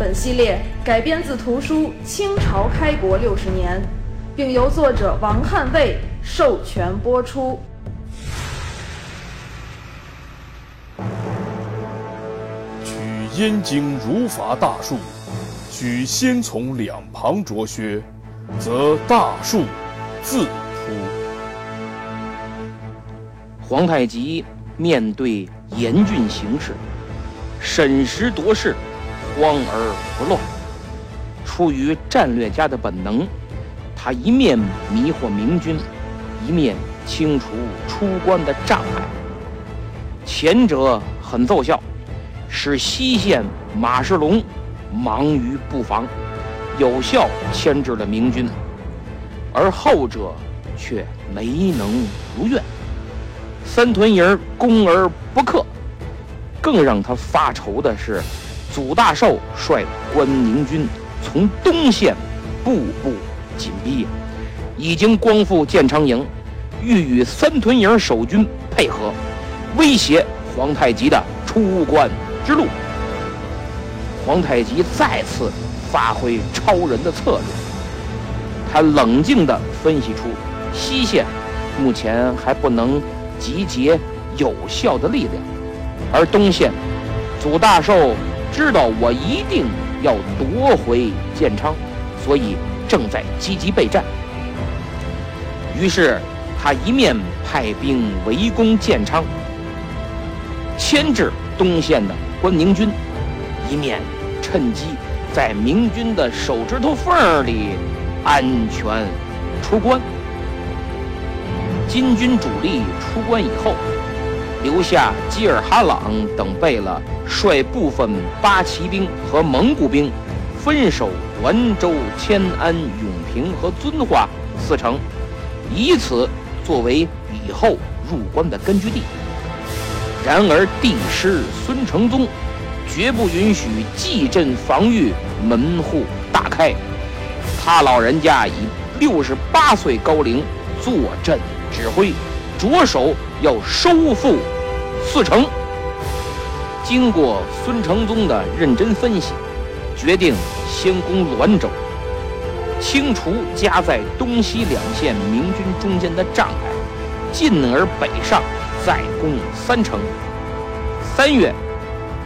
本系列改编自图书《清朝开国六十年》，并由作者王汉卫授权播出。取燕京儒法大树，须先从两旁着靴，则大树自出。皇太极面对严峻形势，审时度势，光而不乱。出于战略家的本能，他一面迷惑明军，一面清除出关的障碍。前者很奏效，使西线马世龙忙于布防，有效牵制了明军；而后者却没能如愿。三屯营攻而不克，更让他发愁的是，祖大寿率关宁军从东线步步紧逼，已经光复建昌营，欲与三屯营守军配合，威胁皇太极的出关之路。皇太极再次发挥超人的策略，他冷静地分析出西线目前还不能。集结有效的力量，而东线，祖大寿知道我一定要夺回建昌，所以正在积极备战。于是他一面派兵围攻建昌，牵制东线的关宁军，一面趁机在明军的手指头缝里安全出关。金军主力出关以后，留下基尔哈朗等贝勒率部分八旗兵和蒙古兵，分守滦州、迁安、永平和遵化四城，以此作为以后入关的根据地。然而帝师孙承宗绝不允许蓟镇防御门户大开，他老人家以六十八岁高龄坐镇。指挥着手要收复四城。经过孙承宗的认真分析，决定先攻滦州，清除夹在东西两线明军中间的障碍，进而北上，再攻三城。三月，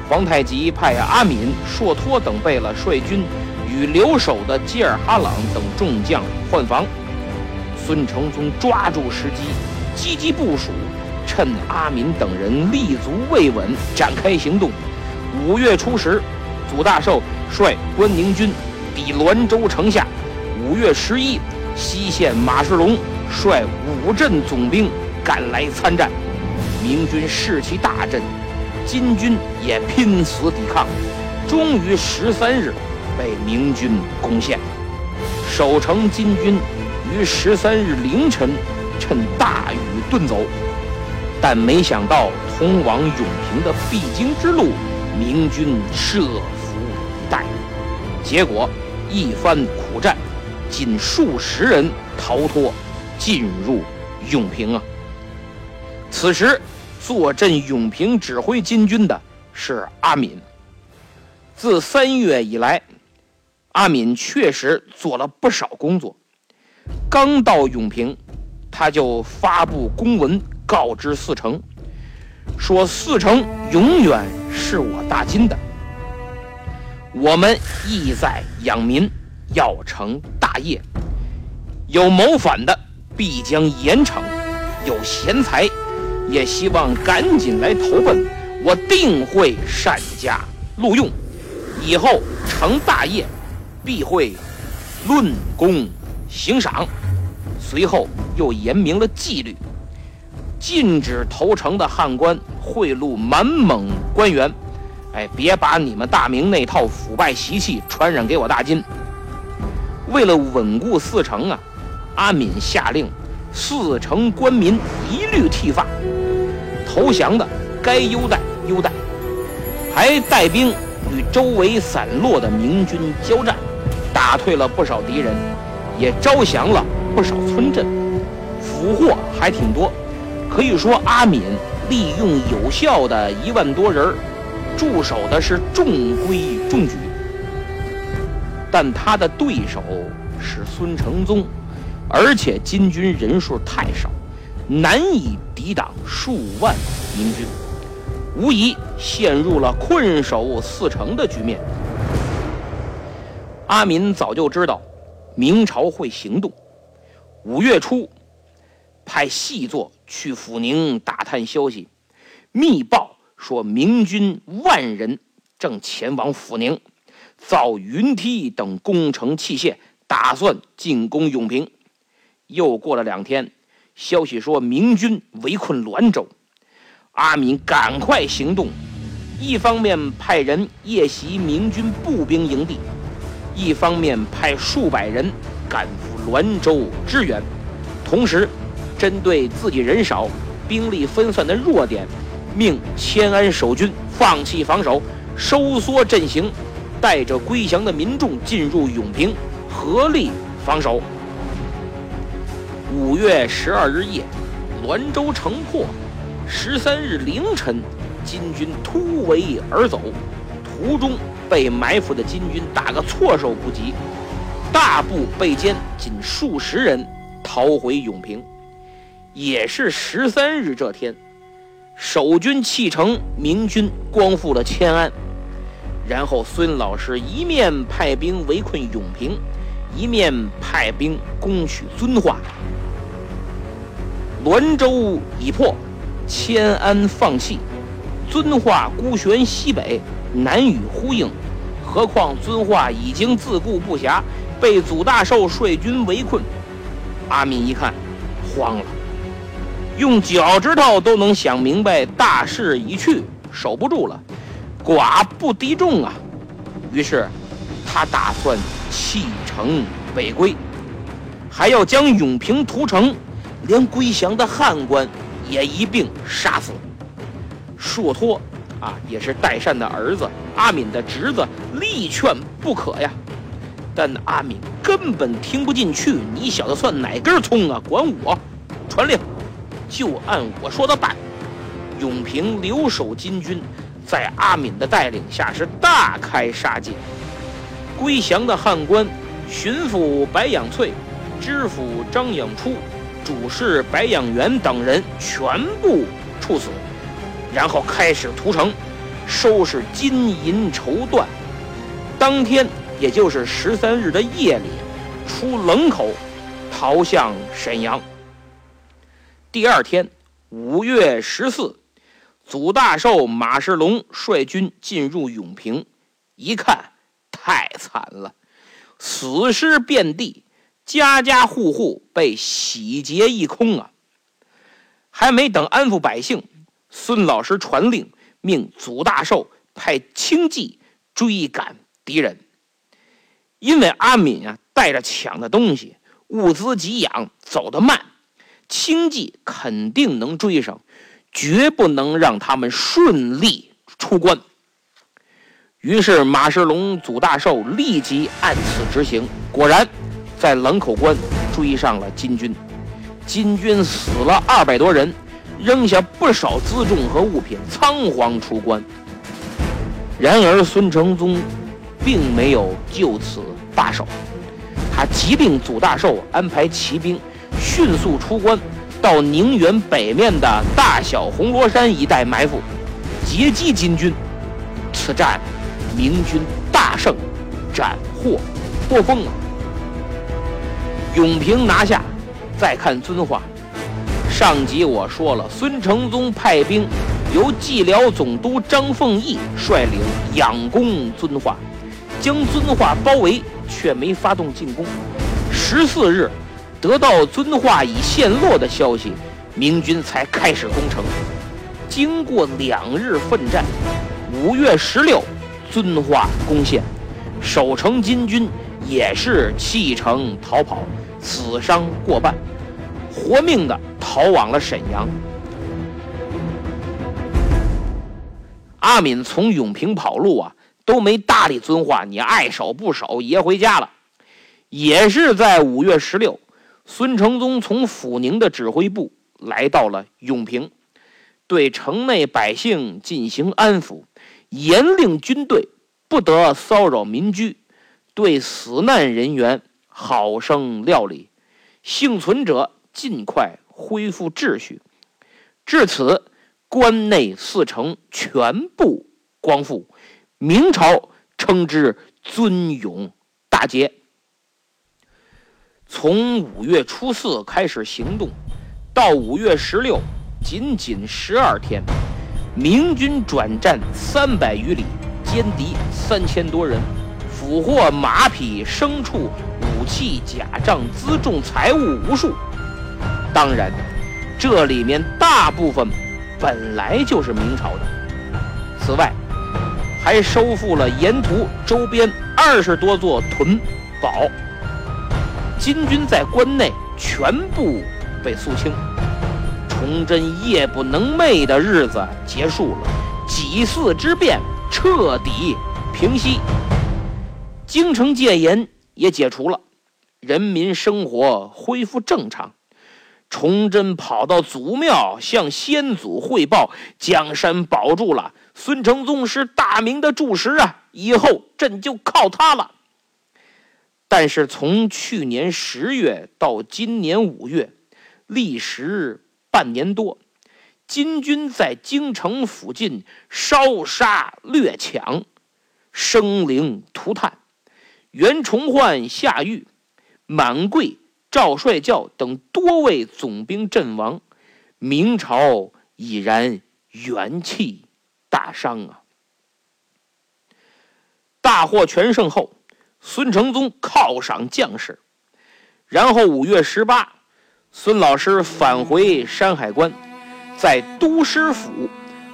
皇太极派阿敏、硕托等贝勒率军与留守的基尔哈朗等众将换防。孙承宗抓住时机，积极部署，趁阿敏等人立足未稳，展开行动。五月初十，祖大寿率关宁军抵滦州城下。五月十一，西线马世龙率五镇总兵赶来参战。明军士气大振，金军也拼死抵抗，终于十三日被明军攻陷。守城金军。于十三日凌晨，趁大雨遁走，但没想到通往永平的必经之路，明军设伏待，结果一番苦战，仅数十人逃脱，进入永平啊。此时坐镇永平指挥金军的是阿敏。自三月以来，阿敏确实做了不少工作。刚到永平，他就发布公文告知四城，说四城永远是我大金的。我们意在养民，要成大业。有谋反的，必将严惩；有贤才，也希望赶紧来投奔，我定会善加录用。以后成大业，必会论功。行赏，随后又严明了纪律，禁止投诚的汉官贿赂满蒙官员，哎，别把你们大明那套腐败习气传染给我大金。为了稳固四城啊，阿敏下令四城官民一律剃发，投降的该优待优待，还带兵与周围散落的明军交战，打退了不少敌人，也招降了不少村镇，俘获还挺多。可以说，阿敏利用有效的一万多人驻守的是中规中矩。但他的对手是孙承宗，而且金军人数太少，难以抵挡数万明军，无疑陷入了困守四城的局面。阿敏早就知道明朝会行动，五月初派细作去抚宁打探消息，密报说明军万人正前往抚宁。造云梯等工程器械，打算进攻永平。又过了两天，消息说明军围困滦州，阿敏赶快行动，一方面派人夜袭明军步兵营地，一方面派数百人赶赴滦州支援，同时针对自己人少、兵力分散的弱点，命迁安守军放弃防守，收缩阵型。带着归降的民众进入永平，合力防守。五月十二日夜，滦州城破。十三日凌晨，金军突围而走，途中被埋伏的金军打个措手不及，大部被歼，仅数十人逃回永平。也是十三日这天，守军弃城，明军光复了迁安。然后，孙老师一面派兵围困永平，一面派兵攻取遵化。滦州已破，迁安放弃，遵化孤悬西北，难与呼应。何况遵化已经自顾不暇，被祖大寿率军围困。阿敏一看，慌了，用脚趾头都能想明白，大势已去，守不住了。寡不敌众啊！于是他打算弃城北归，还要将永平屠城，连归降的汉官也一并杀死。硕托啊，也是代善的儿子，阿敏的侄子，力劝不可呀。但阿敏根本听不进去，你小子算哪根葱啊？管我！传令，就按我说的办。永平留守金军。在阿敏的带领下，是大开杀戒。归降的汉官、巡抚白养翠、知府张养初、主事白养元等人全部处死，然后开始屠城，收拾金银绸缎。当天，也就是十三日的夜里，出冷口，逃向沈阳。第二天，五月十四。祖大寿、马世龙率军进入永平，一看太惨了，死尸遍地，家家户户被洗劫一空啊！还没等安抚百姓，孙老师传令，命祖大寿派轻骑追赶敌人。因为阿敏啊带着抢的东西，物资给养，走得慢，轻骑肯定能追上。绝不能让他们顺利出关。于是马世龙、祖大寿立即按此执行。果然，在冷口关追上了金军，金军死了二百多人，扔下不少辎重和物品，仓皇出关。然而孙承宗并没有就此罢手，他急令祖大寿安排骑兵迅速出关。到宁远北面的大小红罗山一带埋伏，截击金军。此战，明军大胜，斩获颇丰啊！永平拿下，再看遵化。上集我说了，孙承宗派兵由蓟辽总督张凤义率领仰攻遵化，将遵化包围，却没发动进攻。十四日。得到遵化已陷落的消息，明军才开始攻城。经过两日奋战，五月十六，遵化攻陷，守城金军也是弃城逃跑，死伤过半，活命的逃往了沈阳。阿敏从永平跑路啊，都没搭理遵化，你爱守不守，爷回家了。也是在五月十六，孙承宗从抚宁的指挥部来到了永平，对城内百姓进行安抚，严令军队不得骚扰民居，对死难人员好生料理，幸存者尽快恢复秩序。至此，关内四城全部光复，明朝称之尊永大捷。从五月初四开始行动，到五月十六，仅仅十二天，明军转战三百余里，歼敌三千多人，俘获马匹、牲畜、武器、甲仗、辎重、财物无数。当然，这里面大部分本来就是明朝的。此外，还收复了沿途周边二十多座屯堡。金军在关内全部被肃清，崇祯夜不能寐的日子结束了，几次之变彻底平息，京城戒严也解除了，人民生活恢复正常。崇祯跑到祖庙向先祖汇报：江山保住了，孙承宗是大明的柱石啊，以后朕就靠他了。但是从去年十月到今年五月，历时半年多，金军在京城附近烧杀掠抢，生灵涂炭，袁崇焕下狱，满贵、赵帅教等多位总兵阵亡，明朝已然元气大伤啊！大获全胜后。孙承宗犒赏将士，然后五月十八，孙老师返回山海关，在都师府，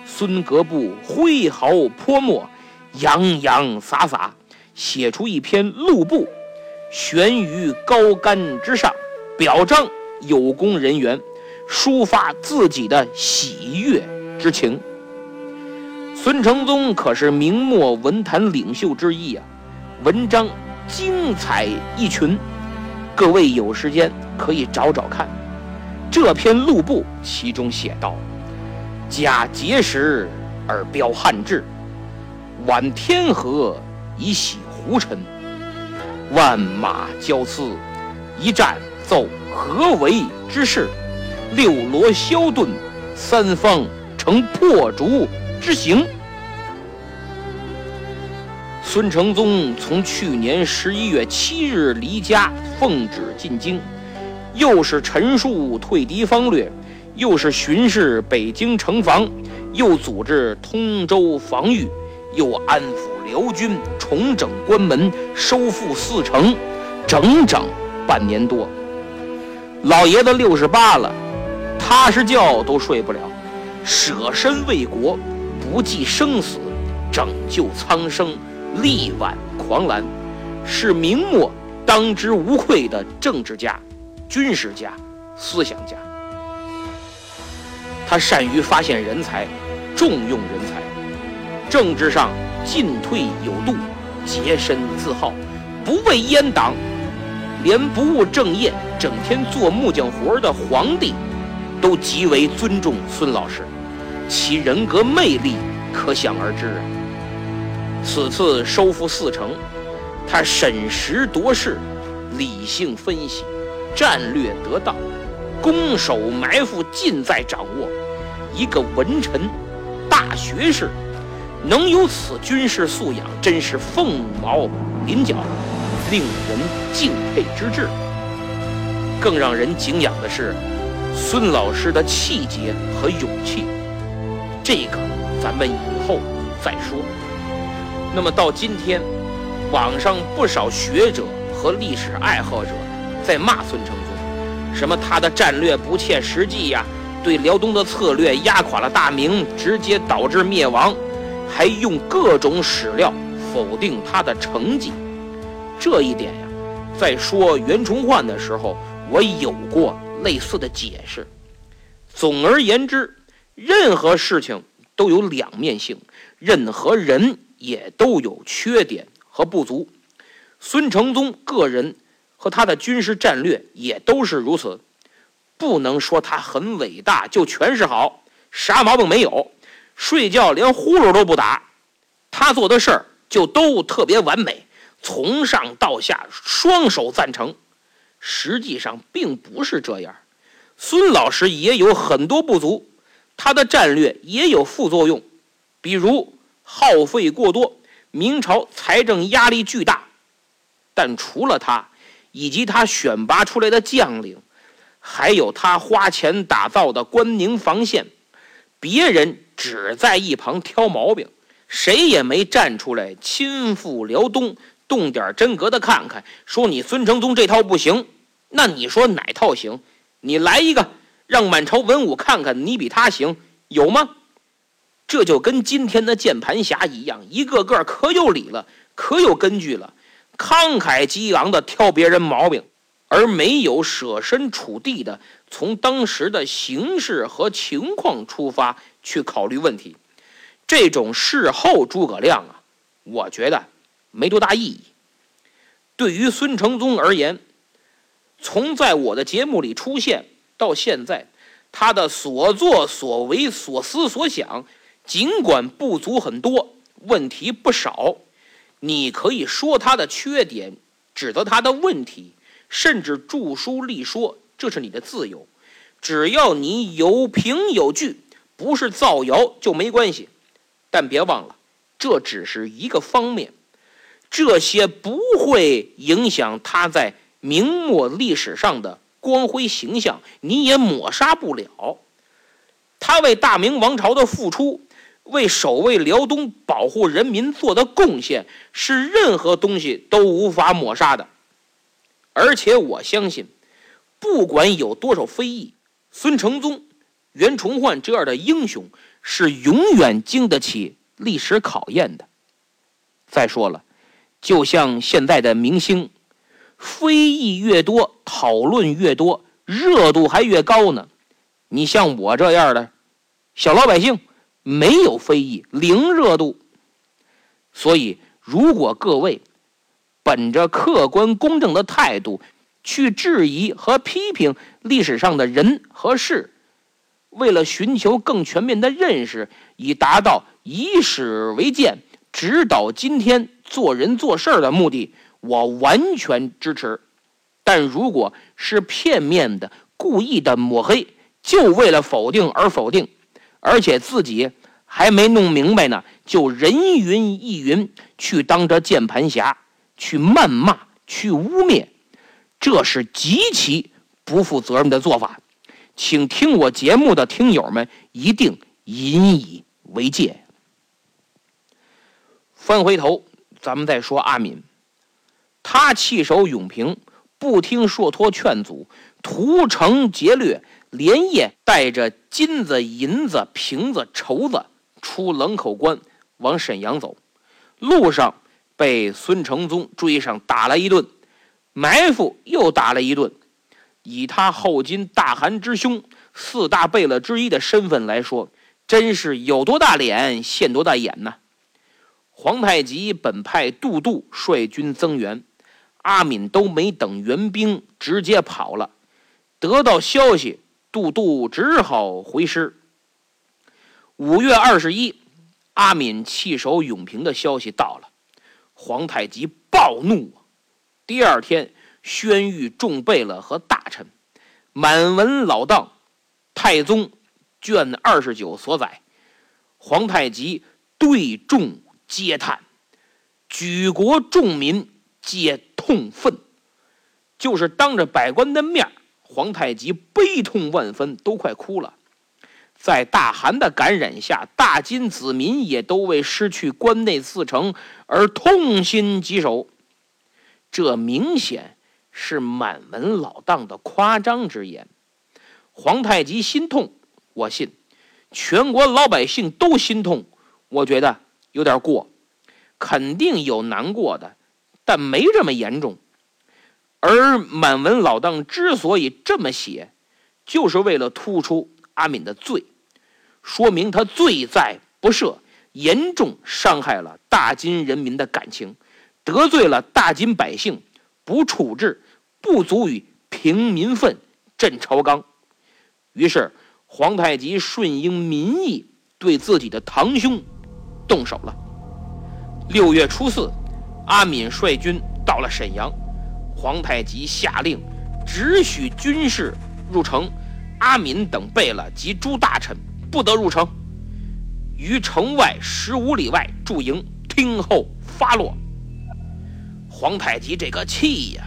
孙阁部挥毫泼墨，洋洋洒洒写出一篇录布，悬于高杆之上，表彰有功人员，抒发自己的喜悦之情。孙承宗可是明末文坛领袖之一啊。文章精彩一群，各位有时间可以找找看。这篇录簿其中写道：“假节时而标汉志，挽天河以洗胡尘。万马交刺，一战奏何为之势？六罗削盾，三方成破竹之形。”孙承宗从去年十一月七日离家，奉旨进京，又是陈述退敌方略，又是巡视北京城防，又组织通州防御，又安抚辽军，重整关门，收复四城，整整半年多。老爷子六十八了，踏实觉都睡不了，舍身为国，不计生死，拯救苍生。力挽狂澜，是明末当之无愧的政治家、军事家、思想家。他善于发现人才，重用人才，政治上进退有度，洁身自好，不畏阉党，连不务正业、整天做木匠活的皇帝，都极为尊重孙老师，其人格魅力可想而知啊。此次收复四城，他审时度势，理性分析，战略得当，攻守埋伏尽在掌握。一个文臣、大学士，能有此军事素养，真是凤毛麟角，令人敬佩之至。更让人敬仰的是，孙老师的气节和勇气。这个，咱们以后再说。那么到今天，网上不少学者和历史爱好者在骂孙承宗，什么他的战略不切实际呀，对辽东的策略压垮了大明，直接导致灭亡，还用各种史料否定他的成绩。这一点呀，在说袁崇焕的时候，我有过类似的解释。总而言之，任何事情都有两面性，任何人也都有缺点和不足。孙承宗个人和他的军事战略也都是如此，不能说他很伟大就全是好，啥毛病没有。睡觉连呼噜都不打，他做的事儿就都特别完美，从上到下双手赞成。实际上并不是这样，孙老师也有很多不足，他的战略也有副作用，比如耗费过多，明朝财政压力巨大。但除了他，以及他选拔出来的将领，还有他花钱打造的关宁防线，别人只在一旁挑毛病，谁也没站出来亲赴辽东，动点真格的看看，说你孙承宗这套不行。那你说哪套行？你来一个，让满朝文武看看你比他行，有吗？这就跟今天的键盘侠一样，一个个可有理了，可有根据了。慷慨激昂地挑别人毛病，而没有设身处地的从当时的形势和情况出发去考虑问题，这种事后诸葛亮啊，我觉得没多大意义。对于孙承宗而言，从在我的节目里出现到现在，他的所作所为、所思所想，尽管不足很多，问题不少。你可以说他的缺点，指责他的问题，甚至著书立说，这是你的自由。只要你有凭有据，不是造谣就没关系。但别忘了，这只是一个方面，这些不会影响他在明末历史上的光辉形象，你也抹杀不了他为大明王朝的付出。为守卫辽东、保护人民做的贡献，是任何东西都无法抹杀的。而且我相信，不管有多少非议，孙承宗、袁崇焕这样的英雄是永远经得起历史考验的。再说了，就像现在的明星，非议越多，讨论越多，热度还越高呢。你像我这样的小老百姓。没有非议，零热度。所以，如果各位本着客观公正的态度去质疑和批评历史上的人和事，为了寻求更全面的认识，以达到以史为鉴、指导今天做人做事的目的，我完全支持。但如果是片面的、故意的抹黑，就为了否定而否定。而且自己还没弄明白呢，就人云亦云，去当着键盘侠，去谩骂，去污蔑，这是极其不负责任的做法。请听我节目的听友们一定引以为戒。翻回头，咱们再说阿敏，他弃守永平，不听硕托劝阻，屠城劫掠。连夜带着金子、银子、瓶子、绸子出冷口关，往沈阳走。路上被孙承宗追上，打了一顿，埋伏又打了一顿。以他后金大汗之兄、四大贝勒之一的身份来说，真是有多大脸现多大眼呢。皇太极本派杜度率军增援，阿敏都没等援兵，直接跑了。得到消息。杜度只好回师。五月二十一，阿敏弃守永平的消息到了，皇太极暴怒。第二天，宣谕众贝勒和大臣，满文老当，太宗卷二十九所载。皇太极对众皆叹，举国众民皆痛愤，就是当着百官的面皇太极悲痛万分，都快哭了。在大汗的感染下，大金子民也都为失去关内四城而痛心疾首。这明显是满文老当的夸张之言。皇太极心痛，我信；全国老百姓都心痛，我觉得有点过，肯定有难过的，但没这么严重。而满文老当之所以这么写，就是为了突出阿敏的罪，说明他罪在不赦，严重伤害了大金人民的感情，得罪了大金百姓，不处置，不足以平民愤、振朝纲。于是皇太极顺应民意，对自己的堂兄动手了。六月初四，阿敏率军到了沈阳。皇太极下令，只许军士入城，阿敏等贝勒及诸大臣不得入城，于城外十五里外驻营，听候发落。皇太极这个气呀，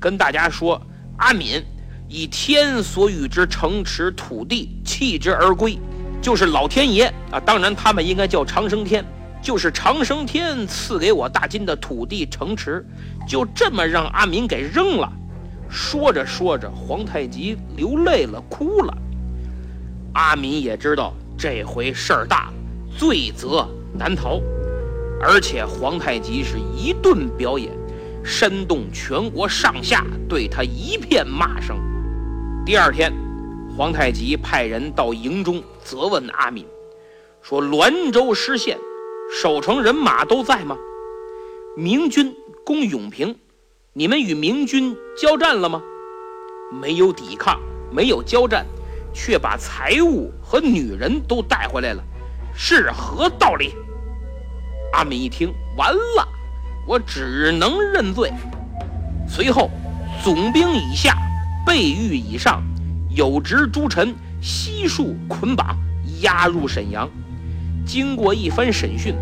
跟大家说：“阿敏以天所与之城池土地弃之而归，就是老天爷啊，当然他们应该叫长生天。”就是长生天赐给我大金的土地城池，就这么让阿敏给扔了。说着说着，皇太极流泪了，哭了。阿敏也知道这回事儿大，罪责难逃。而且皇太极是一顿表演，煽动全国上下对他一片骂声。第二天，皇太极派人到营中责问阿敏，说滦州失陷。守城人马都在吗？明军攻永平，你们与明军交战了吗？没有抵抗，没有交战，却把财物和女人都带回来了，是何道理？阿敏一听，完了，我只能认罪。随后，总兵以下，备御以上，有职诸臣悉数捆绑，押入沈阳。经过一番审讯，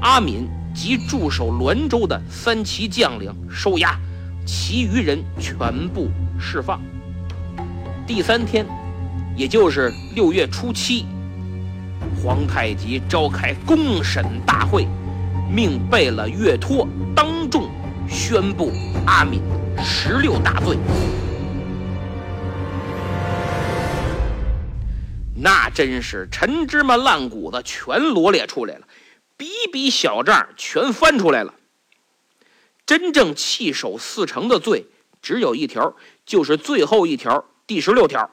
阿敏及驻守滦州的三旗将领收押，其余人全部释放。第三天，也就是六月初七，皇太极召开公审大会，命贝勒岳托当众宣布阿敏十六大罪。那真是陈芝麻烂谷子全罗列出来了，笔笔小账全翻出来了。真正弃守四城的罪只有一条，就是最后一条，第十六条，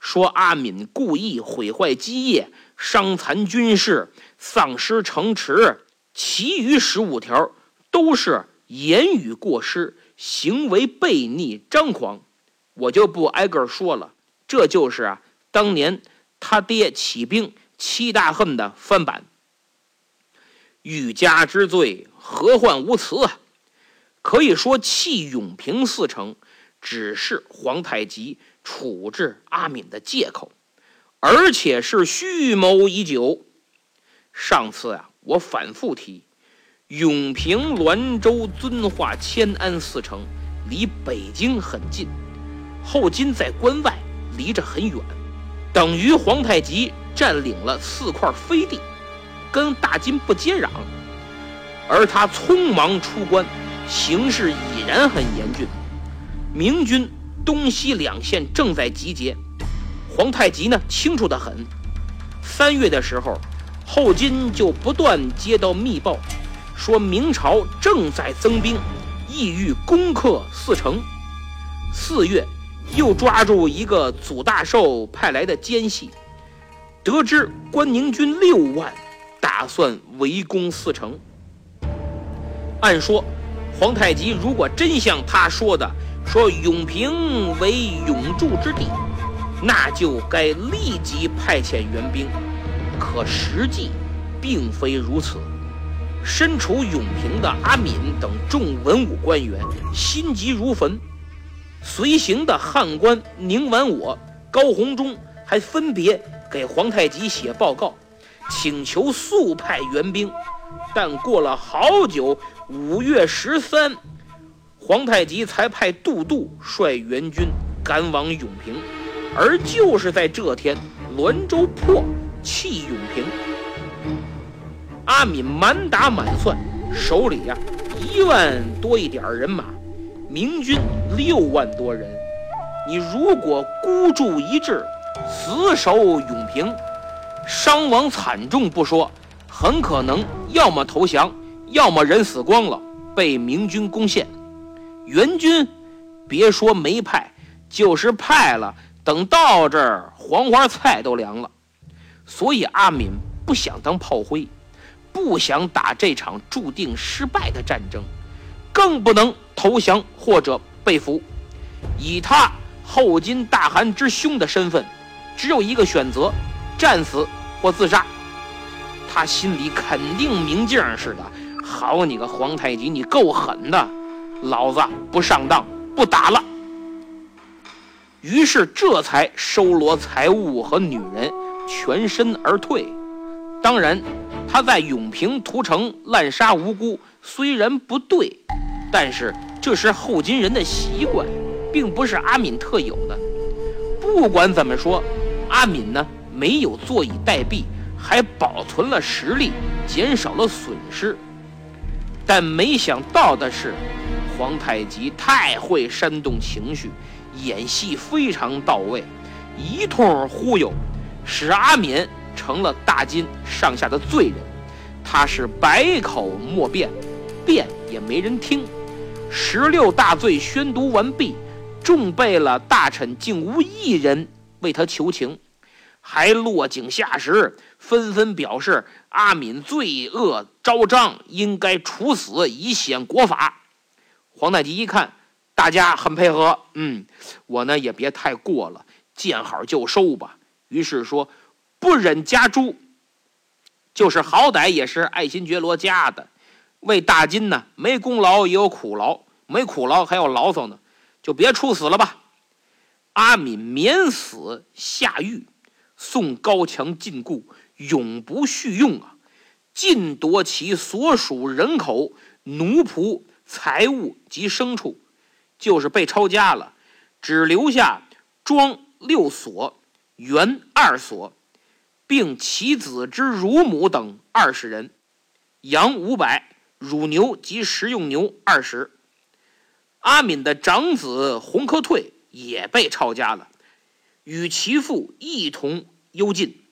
说阿敏故意毁坏基业，伤残军士，丧失城池。其余十五条都是言语过失，行为悖逆张狂，我就不挨个说了。这就是啊，当年。他爹起兵七大恨的翻版，欲加之罪，何患无辞啊！可以说弃永平四城，只是皇太极处置阿敏的借口，而且是蓄谋已久。上次啊，我反复提，永平、滦州、遵化、迁安四城离北京很近，后金在关外，离着很远。等于皇太极占领了四块飞地，跟大金不接壤，而他匆忙出关，形势已然很严峻。明军东西两线正在集结，皇太极呢清楚得很。三月的时候，后金就不断接到密报，说明朝正在增兵，意欲攻克四城。四月。又抓住一个祖大寿派来的奸细，得知关宁军六万，打算围攻四城。按说，皇太极如果真像他说的，说永平为永驻之地，那就该立即派遣援兵。可实际并非如此。身处永平的阿敏等众文武官员心急如焚。随行的汉官宁完我、高鸿忠还分别给皇太极写报告，请求速派援兵。但过了好久，五月十三，皇太极才派杜度率援军赶往永平。而就是在这天，滦州破，弃永平。阿敏满打满算，手里呀一万多一点人马。明军六万多人，你如果孤注一掷，死守永平，伤亡惨重不说，很可能要么投降，要么人死光了，被明军攻陷。援军别说没派，就是派了，等到这儿黄花菜都凉了。所以阿敏不想当炮灰，不想打这场注定失败的战争，更不能投降或者被俘。以他后金大汗之兄的身份，只有一个选择：战死或自杀。他心里肯定明镜似的。好你个皇太极，你够狠的！老子不上当，不打了。于是这才收罗财物和女人，全身而退。当然，他在永平屠城滥杀无辜，虽然不对，但是这是后金人的习惯，并不是阿敏特有的。不管怎么说，阿敏呢没有坐以待毙。还保存了实力，减少了损失，但没想到的是，皇太极太会煽动情绪，演戏非常到位，一通忽悠，使阿敏成了大金上下的罪人。他是百口莫辩，辩也没人听。十六大罪宣读完毕，众备了大臣竟无一人为他求情。还落井下石，纷纷表示阿敏罪恶昭彰，应该处死以显国法。皇太极一看，大家很配合，嗯，我呢也别太过了，见好就收吧。于是说，不忍加诛，就是好歹也是爱新觉罗家的，为大金呢没功劳也有苦劳，没苦劳还有牢骚呢，就别处死了吧。阿敏免死下狱。宋高强禁锢，永不续用啊！尽夺其所属人口、奴仆、财物及牲畜，就是被抄家了，只留下庄六所、元二所，并其子之乳母等二十人，羊五百，乳牛及食用牛二十。阿敏的长子洪科退也被抄家了。与其父一同幽禁，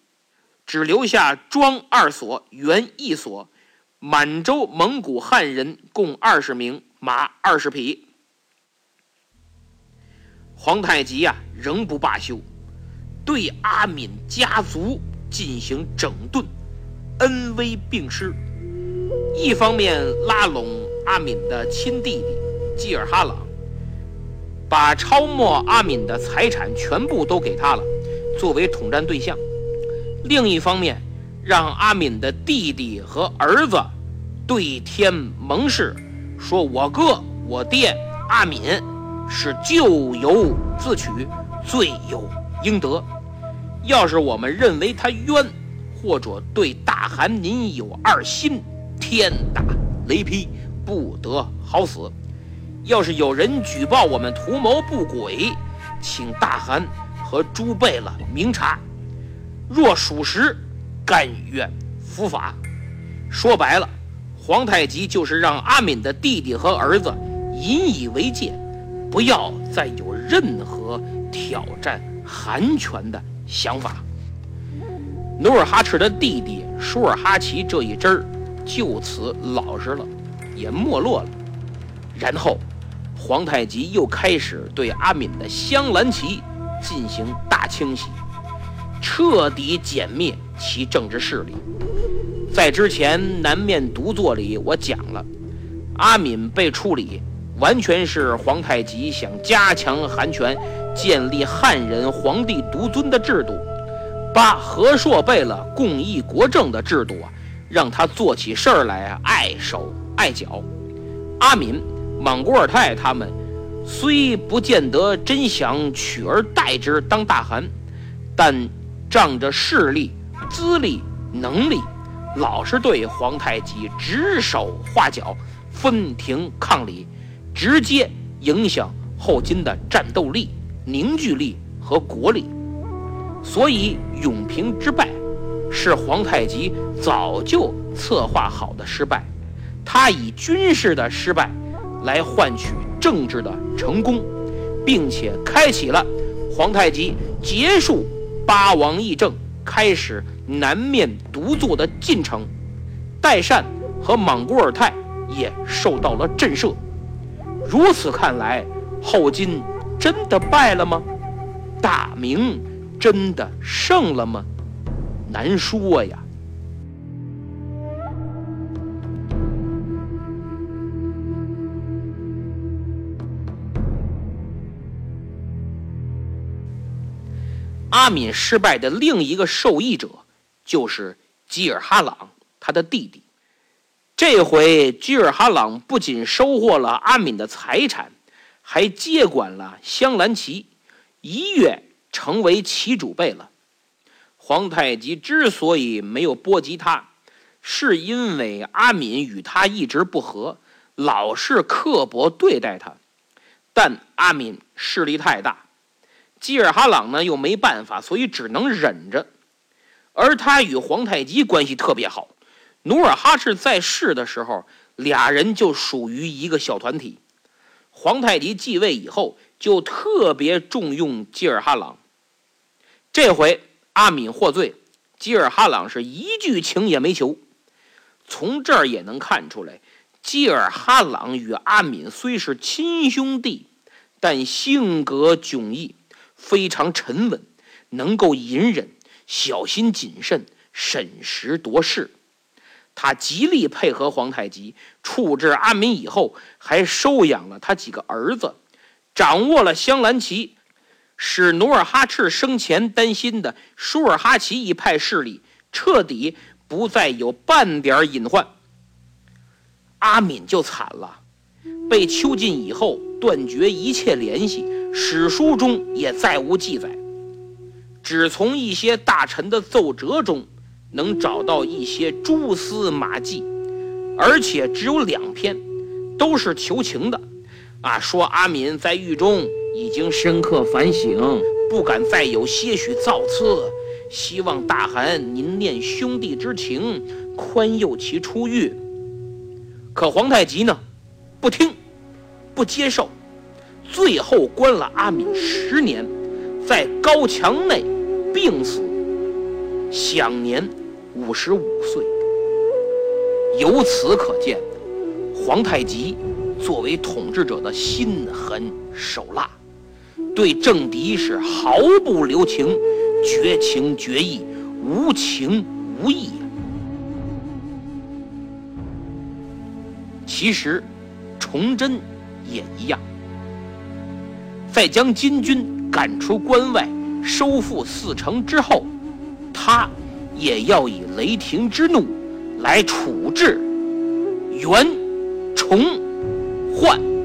只留下庄二所、元一所，满洲蒙古汉人共二十名，马二十匹。皇太极呀，仍不罢休，对阿敏家族进行整顿，恩威并施。一方面拉拢阿敏的亲弟弟济尔哈朗。把抄没阿敏的财产全部都给他了，作为统战对象。另一方面，让阿敏的弟弟和儿子对天盟誓，说我哥我爹阿敏是咎由自取，罪有应得。要是我们认为他冤，或者对大汗您有二心，天打雷劈，不得好死。要是有人举报我们图谋不轨，请大汗和诸贝勒明察。若属实，甘愿伏法。说白了，皇太极就是让阿敏的弟弟和儿子引以为戒，不要再有任何挑战韩权的想法。努尔哈赤的弟弟舒尔哈齐这一支儿就此老实了，也没落了。然后。皇太极又开始对阿敏的镶蓝旗进行大清洗，彻底歼灭其政治势力。在之前南面独坐里，我讲了，阿敏被处理，完全是皇太极想加强韩权，建立汉人皇帝独尊的制度，把和硕贝勒共议国政的制度啊，让他做起事儿来碍手碍脚。阿敏。莽古尔泰他们虽不见得真想取而代之当大汗，但仗着势力、资历、能力，老是对皇太极指手画脚、分庭抗礼，直接影响后金的战斗力、凝聚力和国力。所以永平之败是皇太极早就策划好的失败，他以军事的失败。来换取政治的成功，并且开启了皇太极结束八王议政、开始南面独坐的进程。代善和莽古尔泰也受到了震慑。如此看来，后金真的败了吗？大明真的胜了吗？难说呀。阿敏失败的另一个受益者就是吉尔哈朗，他的弟弟。这回吉尔哈朗不仅收获了阿敏的财产，还接管了镶蓝旗，一跃成为旗主辈了。皇太极之所以没有波及他，是因为阿敏与他一直不和，老是刻薄对待他。但阿敏势力太大。基尔哈朗呢又没办法，所以只能忍着。而他与皇太极关系特别好，努尔哈赤在世的时候，俩人就属于一个小团体。皇太极继位以后，就特别重用基尔哈朗。这回阿敏获罪，基尔哈朗是一句情也没求。从这儿也能看出来，基尔哈朗与阿敏虽是亲兄弟，但性格迥异。非常沉稳，能够隐忍，小心谨慎，审时度势。他极力配合皇太极，处置阿敏以后，还收养了他几个儿子，掌握了镶蓝旗，使努尔哈赤生前担心的舒尔哈齐一派势力彻底不再有半点隐患。阿敏就惨了，被囚禁以后，断绝一切联系。史书中也再无记载，只从一些大臣的奏折中能找到一些蛛丝马迹，而且只有两篇，都是求情的。啊，说阿敏在狱中已经深刻反省，不敢再有些许造次，希望大汗您念兄弟之情，宽宥其出狱。可皇太极呢，不听，不接受。最后关了阿敏十年，在高墙内病死，享年五十五岁。由此可见，皇太极作为统治者的心狠手辣，对政敌是毫不留情，绝情绝义，无情无义。其实，崇祯也一样。在将金军赶出关外、收复四城之后，他也要以雷霆之怒来处置袁崇换。